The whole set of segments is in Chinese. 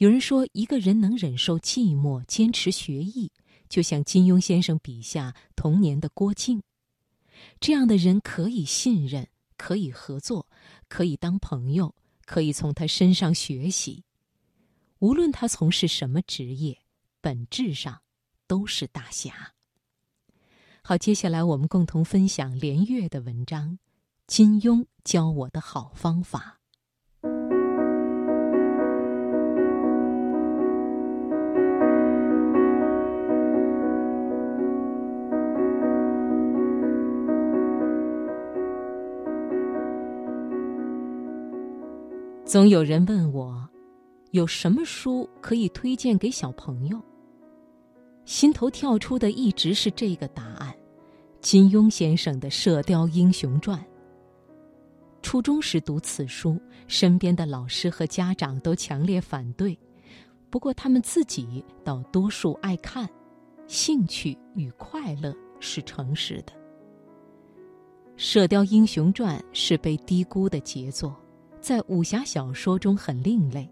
有人说，一个人能忍受寂寞，坚持学艺，就像金庸先生笔下童年的郭靖。这样的人可以信任，可以合作，可以当朋友，可以从他身上学习。无论他从事什么职业，本质上都是大侠。好，接下来我们共同分享连岳的文章《金庸教我的好方法》。总有人问我，有什么书可以推荐给小朋友？心头跳出的一直是这个答案：金庸先生的《射雕英雄传》。初中时读此书，身边的老师和家长都强烈反对，不过他们自己倒多数爱看，兴趣与快乐是诚实的。《射雕英雄传》是被低估的杰作。在武侠小说中很另类。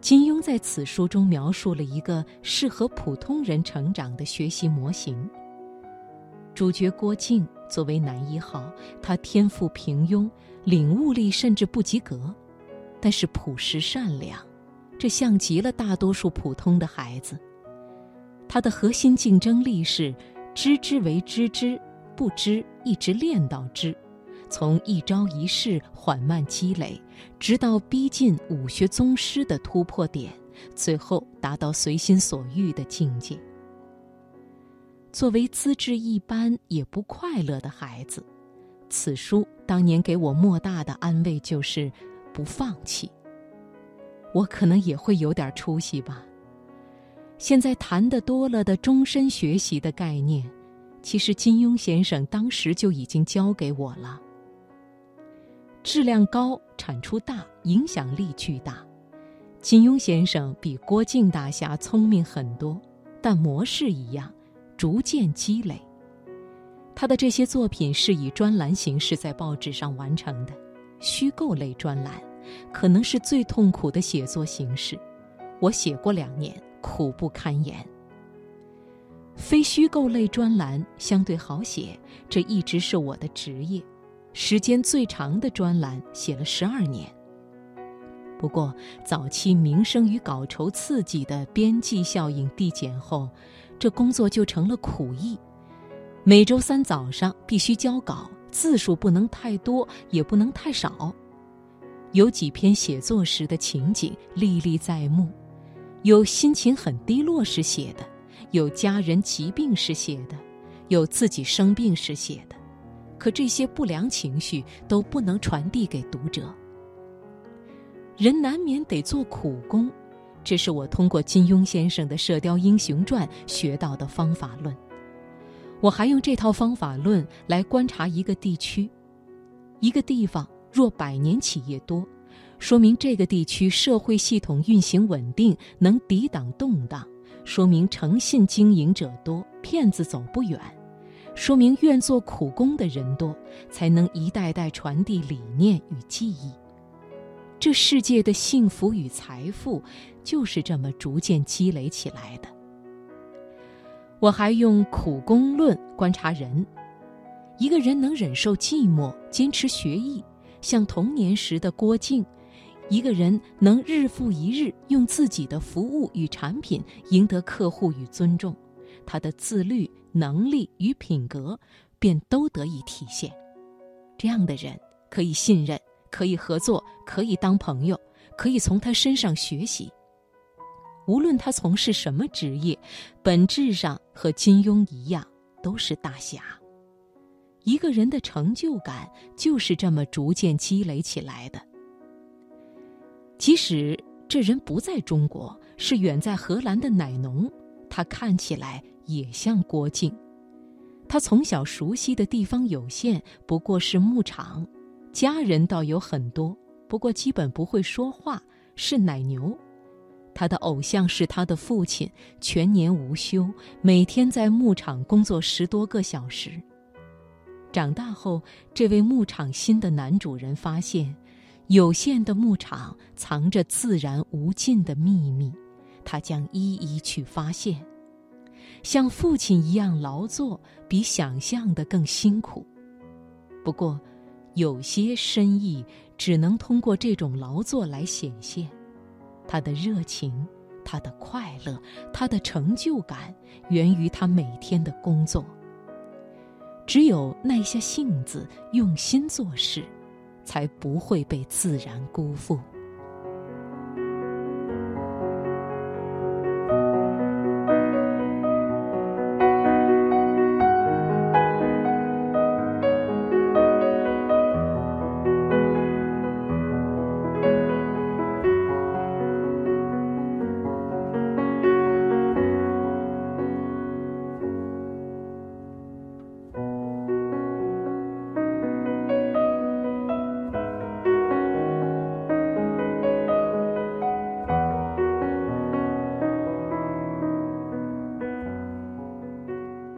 金庸在此书中描述了一个适合普通人成长的学习模型。主角郭靖作为男一号，他天赋平庸，领悟力甚至不及格，但是朴实善良，这像极了大多数普通的孩子。他的核心竞争力是知之为知之，不知一直练到知。从一招一式缓慢积累，直到逼近武学宗师的突破点，最后达到随心所欲的境界。作为资质一般也不快乐的孩子，此书当年给我莫大的安慰，就是不放弃。我可能也会有点出息吧。现在谈的多了的终身学习的概念，其实金庸先生当时就已经教给我了。质量高，产出大，影响力巨大。金庸先生比郭靖大侠聪明很多，但模式一样，逐渐积累。他的这些作品是以专栏形式在报纸上完成的，虚构类专栏，可能是最痛苦的写作形式。我写过两年，苦不堪言。非虚构类专栏相对好写，这一直是我的职业。时间最长的专栏写了十二年。不过，早期名声与稿酬刺激的边际效应递减后，这工作就成了苦役。每周三早上必须交稿，字数不能太多，也不能太少。有几篇写作时的情景历历在目，有心情很低落时写的，有家人疾病时写的，有自己生病时写的。可这些不良情绪都不能传递给读者。人难免得做苦工，这是我通过金庸先生的《射雕英雄传》学到的方法论。我还用这套方法论来观察一个地区、一个地方。若百年企业多，说明这个地区社会系统运行稳定，能抵挡动荡，说明诚信经营者多，骗子走不远。说明愿做苦工的人多，才能一代代传递理念与技艺。这世界的幸福与财富，就是这么逐渐积累起来的。我还用苦工论观察人：一个人能忍受寂寞，坚持学艺，像童年时的郭靖；一个人能日复一日用自己的服务与产品赢得客户与尊重，他的自律。能力与品格便都得以体现。这样的人可以信任，可以合作，可以当朋友，可以从他身上学习。无论他从事什么职业，本质上和金庸一样，都是大侠。一个人的成就感就是这么逐渐积累起来的。即使这人不在中国，是远在荷兰的奶农，他看起来。也像郭靖，他从小熟悉的地方有限，不过是牧场；家人倒有很多，不过基本不会说话，是奶牛。他的偶像是他的父亲，全年无休，每天在牧场工作十多个小时。长大后，这位牧场新的男主人发现，有限的牧场藏着自然无尽的秘密，他将一一去发现。像父亲一样劳作，比想象的更辛苦。不过，有些深意只能通过这种劳作来显现。他的热情，他的快乐，他的成就感，源于他每天的工作。只有耐下性子，用心做事，才不会被自然辜负。